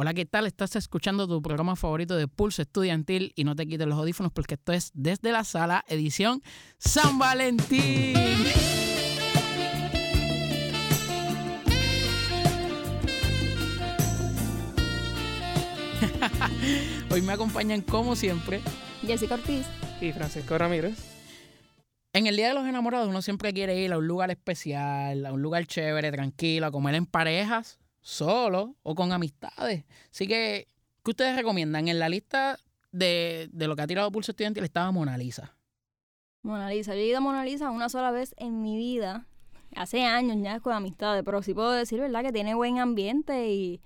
Hola, ¿qué tal? Estás escuchando tu programa favorito de Pulso Estudiantil y no te quites los audífonos porque esto es Desde la Sala, edición San Valentín. Hoy me acompañan como siempre Jessica Ortiz. Y Francisco Ramírez. En el Día de los Enamorados uno siempre quiere ir a un lugar especial, a un lugar chévere, tranquilo, a comer en parejas solo o con amistades. Así que, ¿qué ustedes recomiendan? En la lista de, de lo que ha tirado Pulso Estudiantil estaba Mona Lisa. Mona Lisa. Yo he ido a Mona Lisa una sola vez en mi vida. Hace años ya con amistades, pero sí puedo decir, ¿verdad? Que tiene buen ambiente y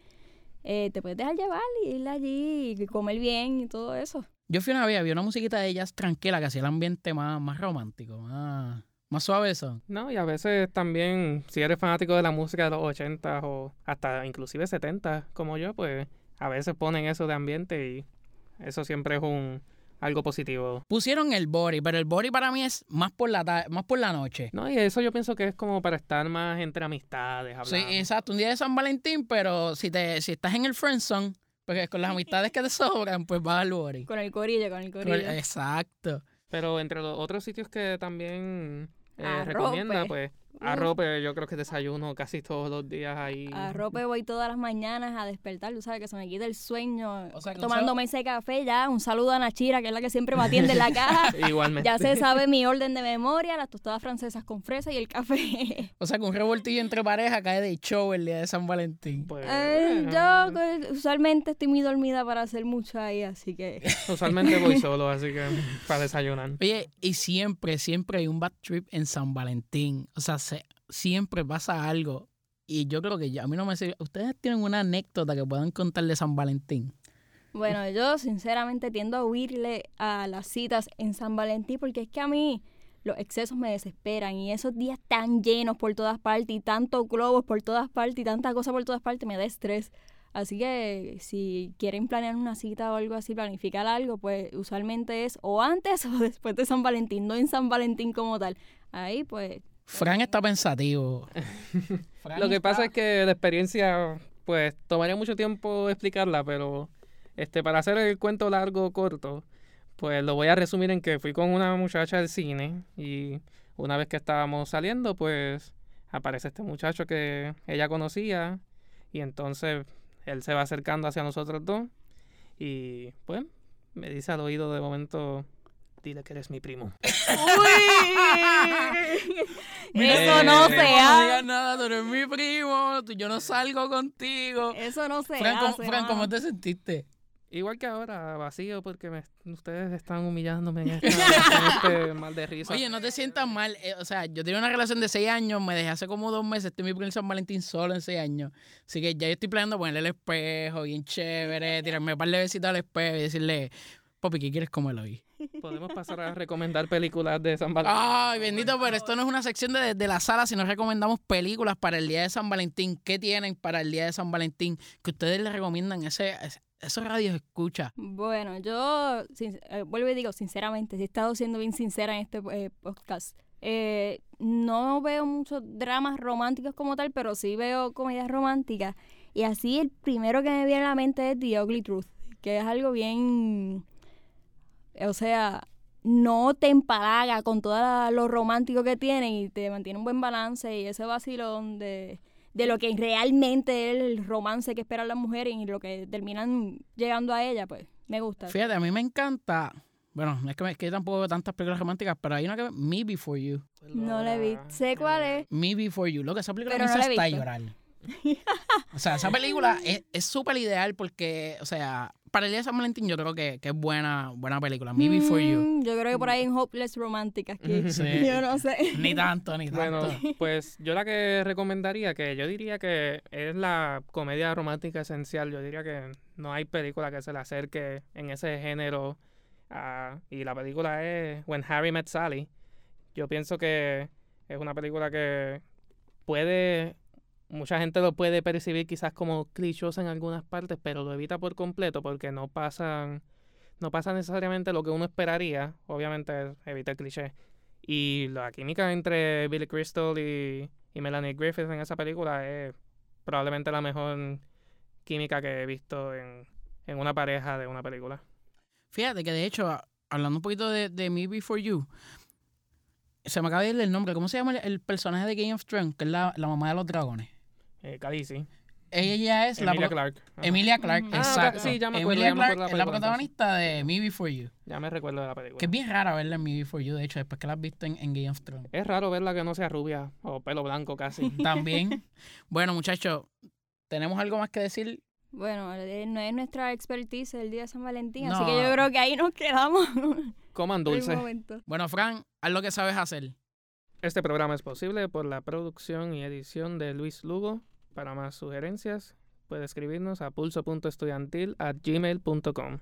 eh, te puedes dejar llevar y ir allí y comer bien y todo eso. Yo fui una vez, había una musiquita de ellas tranquila que hacía el ambiente más, más romántico, más, más suave eso. No, y a veces también, si eres fanático de la música de los 80 o hasta inclusive 70 como yo, pues a veces ponen eso de ambiente y eso siempre es un algo positivo. Pusieron el body, pero el body para mí es más por la más por la noche. No, y eso yo pienso que es como para estar más entre amistades, Sí, hablando. exacto, un día de San Valentín, pero si te si estás en el friendzone, porque con las amistades que te sobran, pues vas al body. Con el corillo, con el corillo. Exacto. Pero entre los otros sitios que también eh, recomienda, pues. Arrope, yo creo que desayuno casi todos los días ahí. A rope voy todas las mañanas a despertar, tú sabes que se me quita el sueño. O sea, tomándome ese café ya. Un saludo a Nachira, que es la que siempre me atiende en la caja. Igualmente. Ya se sabe mi orden de memoria, las tostadas francesas con fresa y el café. O sea, que un revoltillo entre parejas cae de show el día de San Valentín. Pues, Eh, yo pues, usualmente estoy muy dormida para hacer mucho ahí, así que... Usualmente voy solo, así que para desayunar. Oye, y siempre, siempre hay un bad trip en San Valentín. O sea, siempre pasa algo. Y yo creo que a mí no me sirve. ¿Ustedes tienen una anécdota que puedan contar de San Valentín? Bueno, yo sinceramente tiendo a huirle a las citas en San Valentín porque es que a mí los excesos me desesperan y esos días tan llenos por todas partes y tantos globos por todas partes y tanta cosa por todas partes me da estrés. Así que si quieren planear una cita o algo así, planificar algo, pues usualmente es o antes o después de San Valentín, no en San Valentín como tal. Ahí pues Fran está pensativo. Fran Lo que está- pasa es que la experiencia, pues, tomaría mucho tiempo explicarla, pero este, para hacer el cuento largo o corto, pues lo voy a resumir en que fui con una muchacha al cine y una vez que estábamos saliendo, pues aparece este muchacho que ella conocía y entonces él se va acercando hacia nosotros dos y pues me dice al oído de momento, dile que eres mi primo. Eso no Eh, se No hace. digas nada, tú eres mi primo, tú- yo no salgo contigo. Eso no se Fran, ¿cómo, hace. Fran, ¿cómo te sentiste? Igual que ahora, vacío, porque me- ustedes están humillándome en, esta- en este mal de risa. Oye, no te sientas mal. eh, o sea, yo tenía una relación de seis años, me dejé hace como dos meses, estoy en mi primer San Valentín solo en seis años. Así que ya yo estoy planeando ponerle el espejo, bien chévere, tirarme un par de besitos al espejo y decirle, papi, ¿qué quieres comer hoy? Podemos pasar a recomendar películas de San Valentín. Ay, bendito, pero esto no es una sección de, de la sala, sino recomendamos películas para el día de San Valentín. ¿Qué tienen para el día de San Valentín que ustedes les recomiendan ese, ese- esos radios escucha? Bueno, yo sin- eh, vuelvo y digo, sinceramente, si he estado siendo bien sincera en este eh, podcast, eh, no veo muchos dramas románticos como tal, pero sí veo comedias románticas. Y así el primero que me viene a la mente es The Ugly Truth, que es algo bien, o sea, no te empalaga con todo lo romántico que tiene y te mantiene un buen balance y ese vacilón de, de lo que realmente es el romance que esperan las mujeres y lo que terminan llegando a ella, pues me gusta. Fíjate, a mí me encanta. Bueno, es que, me- que yo tampoco veo tantas películas románticas, pero hay una que Me Before You. No la vi. Sé cuál es. Me Before You. Lo que esa película Pero me no hasta llorar. O sea, esa película es es súper ideal porque, o sea, para el día de San Valentín yo creo que, que es buena, buena película. Me Before You. Mm, Yo creo que por ahí en Hopeless Romantic aquí. Sí. Yo no sé. Ni tanto, ni tanto. Bueno, pues yo la que recomendaría, que yo diría que es la comedia romántica esencial. Yo diría que no hay película que se le acerque en ese género. ah, y la película es When Harry Met Sally. Yo pienso que es una película que puede mucha gente lo puede percibir quizás como clichosa en algunas partes, pero lo evita por completo porque no pasan, no pasa necesariamente lo que uno esperaría. Obviamente evita el cliché. Y la química entre Billy Crystal y, y Melanie Griffith en esa película es probablemente la mejor química que he visto en, en una pareja de una película. Fíjate que de hecho, hablando un poquito de, de Me Before You, se me acaba de ir el nombre. ¿Cómo se llama el, el personaje de Game of Thrones? Que es la, la mamá de los dragones. Eh, Khaleesi. Ella es la Emilia Clarke. Ajá. Emilia Clarke, Ujú. Ah, exacto. sí, ya me acuerdo, Emilia ya me Clarke acuerdo de la es la película, protagonista de Me Before You. Ya me recuerdo de la película. Que es bien rara verla en Me Before You, de hecho, después que la has visto en, en Game of Thrones. Es raro verla que no sea rubia o pelo blanco casi. También. bueno, muchachos, ¿tenemos algo más que decir? Bueno, eh, no es nuestra expertise el día de San Valentín, No. así que yo creo que ahí nos quedamos. Coman dulce. Bueno, Fran, haz lo que sabes hacer. Este programa es posible por la producción y edición de Luis Lugo. Para más sugerencias, puede escribirnos a pulso.estudiantil at gmail.com.